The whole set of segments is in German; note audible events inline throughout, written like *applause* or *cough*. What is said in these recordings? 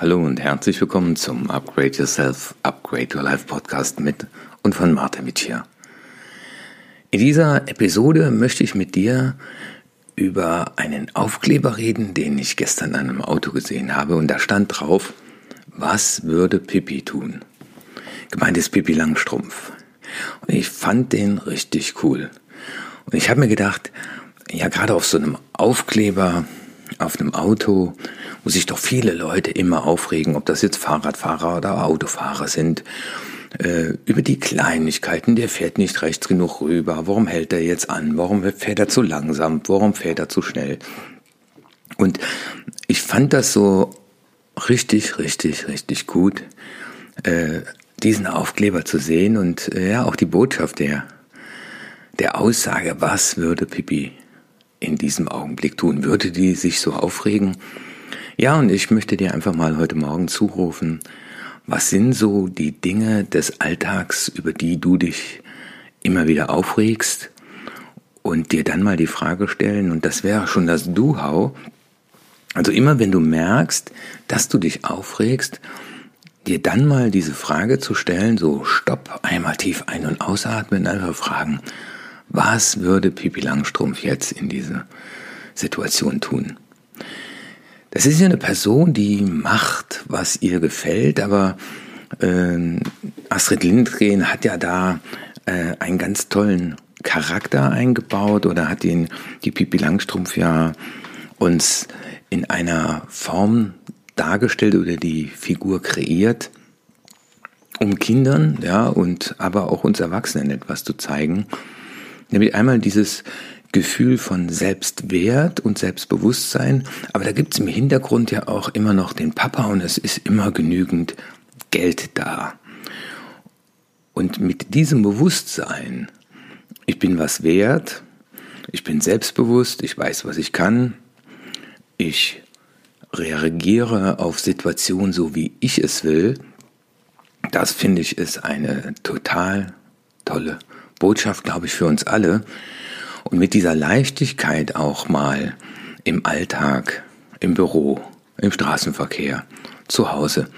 Hallo und herzlich willkommen zum Upgrade Yourself, Upgrade Your Life Podcast mit und von Martin Wittier. In dieser Episode möchte ich mit dir über einen Aufkleber reden, den ich gestern an einem Auto gesehen habe und da stand drauf, was würde Pippi tun? Gemeint ist Pippi Langstrumpf. Und ich fand den richtig cool. Und ich habe mir gedacht, ja gerade auf so einem Aufkleber auf einem Auto, wo sich doch viele Leute immer aufregen, ob das jetzt Fahrradfahrer oder Autofahrer sind, äh, über die Kleinigkeiten, der fährt nicht rechts genug rüber, warum hält er jetzt an, warum fährt er zu langsam, warum fährt er zu schnell. Und ich fand das so richtig, richtig, richtig gut, äh, diesen Aufkleber zu sehen und äh, ja auch die Botschaft der, der Aussage, was würde Pipi in diesem Augenblick tun? Würde die sich so aufregen? Ja, und ich möchte dir einfach mal heute Morgen zurufen, was sind so die Dinge des Alltags, über die du dich immer wieder aufregst und dir dann mal die Frage stellen, und das wäre schon das Du-Hau, also immer wenn du merkst, dass du dich aufregst, dir dann mal diese Frage zu stellen, so stopp, einmal tief ein- und ausatmen, einfach fragen, was würde Pipi Langstrumpf jetzt in dieser Situation tun? Das ist ja eine Person, die macht, was ihr gefällt, aber äh, Astrid Lindgren hat ja da äh, einen ganz tollen Charakter eingebaut oder hat den, die Pipi Langstrumpf ja uns in einer Form dargestellt oder die Figur kreiert, um Kindern, ja, und aber auch uns Erwachsenen etwas zu zeigen, Nämlich einmal dieses Gefühl von Selbstwert und Selbstbewusstsein, aber da gibt es im Hintergrund ja auch immer noch den Papa und es ist immer genügend Geld da. Und mit diesem Bewusstsein, ich bin was wert, ich bin selbstbewusst, ich weiß, was ich kann, ich reagiere auf Situationen so, wie ich es will, das finde ich ist eine total tolle Botschaft, glaube ich, für uns alle. Und mit dieser Leichtigkeit auch mal im Alltag, im Büro, im Straßenverkehr, zu Hause,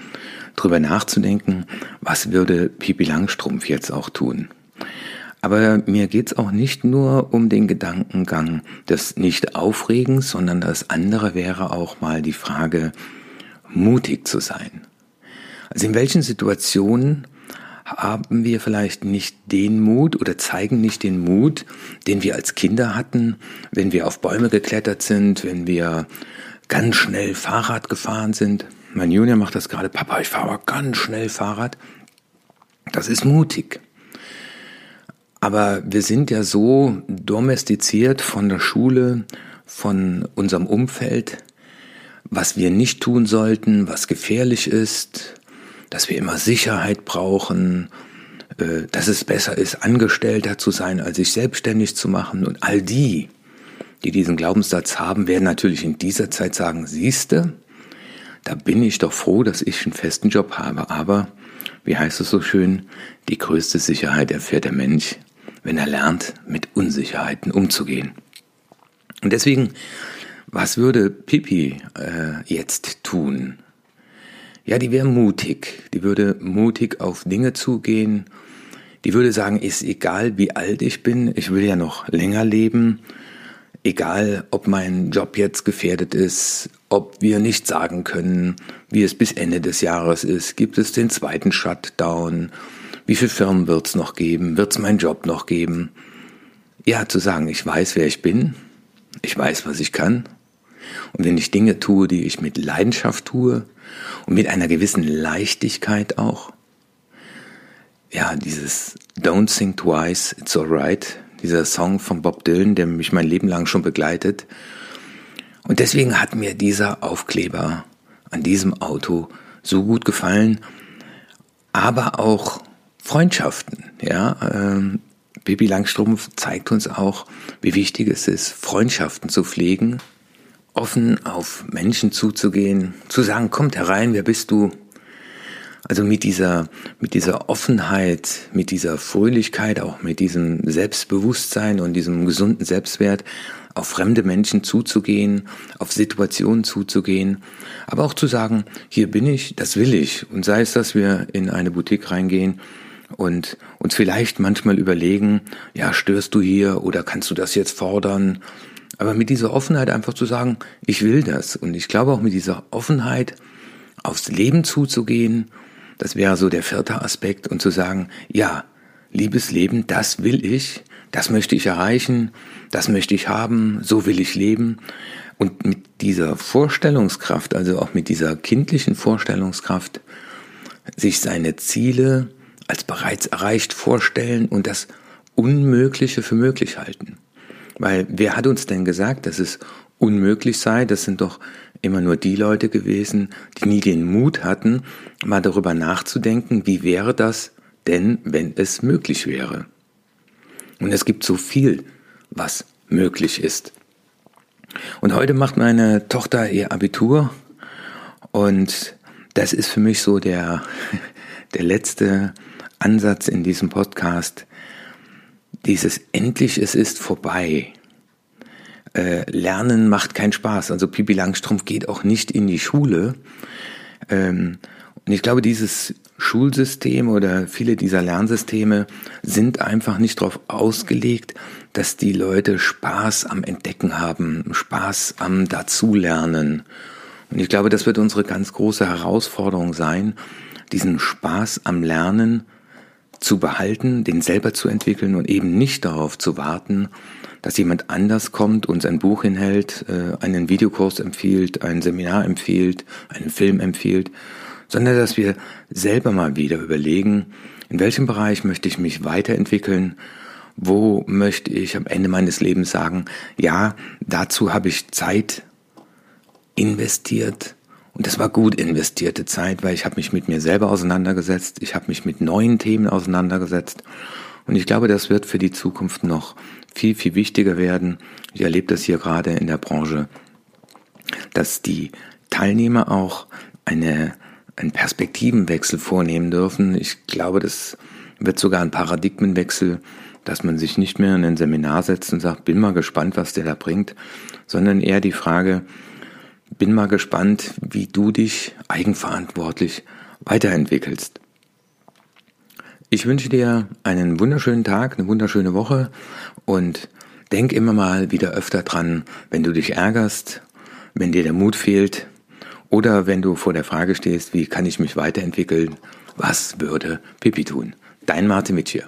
drüber nachzudenken, was würde Pipi Langstrumpf jetzt auch tun. Aber mir geht's auch nicht nur um den Gedankengang des Nicht-Aufregens, sondern das andere wäre auch mal die Frage, mutig zu sein. Also in welchen Situationen haben wir vielleicht nicht den Mut oder zeigen nicht den Mut, den wir als Kinder hatten, wenn wir auf Bäume geklettert sind, wenn wir ganz schnell Fahrrad gefahren sind. Mein Junior macht das gerade, Papa, ich fahre ganz schnell Fahrrad. Das ist mutig. Aber wir sind ja so domestiziert von der Schule, von unserem Umfeld, was wir nicht tun sollten, was gefährlich ist, dass wir immer Sicherheit brauchen, äh, dass es besser ist, Angestellter zu sein, als sich selbstständig zu machen. Und all die, die diesen Glaubenssatz haben, werden natürlich in dieser Zeit sagen, siehste, da bin ich doch froh, dass ich einen festen Job habe. Aber, wie heißt es so schön, die größte Sicherheit erfährt der Mensch, wenn er lernt, mit Unsicherheiten umzugehen. Und deswegen, was würde Pipi äh, jetzt tun? Ja, die wäre mutig. Die würde mutig auf Dinge zugehen. Die würde sagen, ist egal, wie alt ich bin, ich will ja noch länger leben. Egal, ob mein Job jetzt gefährdet ist, ob wir nicht sagen können, wie es bis Ende des Jahres ist. Gibt es den zweiten Shutdown? Wie viele Firmen wird es noch geben? Wird es meinen Job noch geben? Ja, zu sagen, ich weiß, wer ich bin. Ich weiß, was ich kann. Und wenn ich Dinge tue, die ich mit Leidenschaft tue und mit einer gewissen Leichtigkeit auch, ja, dieses Don't Think Twice, It's Alright, dieser Song von Bob Dylan, der mich mein Leben lang schon begleitet. Und deswegen hat mir dieser Aufkleber an diesem Auto so gut gefallen, aber auch Freundschaften, ja. Ähm, Bibi Langstrumpf zeigt uns auch, wie wichtig es ist, Freundschaften zu pflegen offen auf Menschen zuzugehen, zu sagen, kommt herein, wer bist du? Also mit dieser, mit dieser Offenheit, mit dieser Fröhlichkeit, auch mit diesem Selbstbewusstsein und diesem gesunden Selbstwert auf fremde Menschen zuzugehen, auf Situationen zuzugehen, aber auch zu sagen, hier bin ich, das will ich. Und sei es, dass wir in eine Boutique reingehen und uns vielleicht manchmal überlegen, ja, störst du hier oder kannst du das jetzt fordern? Aber mit dieser Offenheit einfach zu sagen, ich will das. Und ich glaube auch mit dieser Offenheit aufs Leben zuzugehen, das wäre so der vierte Aspekt und zu sagen, ja, liebes Leben, das will ich, das möchte ich erreichen, das möchte ich haben, so will ich leben. Und mit dieser Vorstellungskraft, also auch mit dieser kindlichen Vorstellungskraft, sich seine Ziele als bereits erreicht vorstellen und das Unmögliche für möglich halten. Weil wer hat uns denn gesagt, dass es unmöglich sei? Das sind doch immer nur die Leute gewesen, die nie den Mut hatten, mal darüber nachzudenken, wie wäre das denn, wenn es möglich wäre. Und es gibt so viel, was möglich ist. Und heute macht meine Tochter ihr Abitur und das ist für mich so der, *laughs* der letzte Ansatz in diesem Podcast. Dieses endlich, es ist vorbei. Äh, Lernen macht keinen Spaß. Also Pipi Langstrumpf geht auch nicht in die Schule. Ähm, und ich glaube, dieses Schulsystem oder viele dieser Lernsysteme sind einfach nicht darauf ausgelegt, dass die Leute Spaß am Entdecken haben, Spaß am Dazulernen. Und ich glaube, das wird unsere ganz große Herausforderung sein, diesen Spaß am Lernen zu behalten, den selber zu entwickeln und eben nicht darauf zu warten, dass jemand anders kommt, uns ein Buch hinhält, äh, einen Videokurs empfiehlt, ein Seminar empfiehlt, einen Film empfiehlt, sondern dass wir selber mal wieder überlegen, in welchem Bereich möchte ich mich weiterentwickeln, wo möchte ich am Ende meines Lebens sagen, ja, dazu habe ich Zeit investiert und das war gut investierte Zeit, weil ich habe mich mit mir selber auseinandergesetzt, ich habe mich mit neuen Themen auseinandergesetzt und ich glaube, das wird für die Zukunft noch viel, viel wichtiger werden. Ich erlebe das hier gerade in der Branche, dass die Teilnehmer auch eine einen Perspektivenwechsel vornehmen dürfen. Ich glaube, das wird sogar ein Paradigmenwechsel, dass man sich nicht mehr in ein Seminar setzt und sagt, bin mal gespannt, was der da bringt, sondern eher die Frage, bin mal gespannt, wie du dich eigenverantwortlich weiterentwickelst. Ich wünsche dir einen wunderschönen Tag, eine wunderschöne Woche und denk immer mal wieder öfter dran, wenn du dich ärgerst, wenn dir der Mut fehlt, oder wenn du vor der Frage stehst, wie kann ich mich weiterentwickeln, was würde Pippi tun? Dein Martin Mitschir.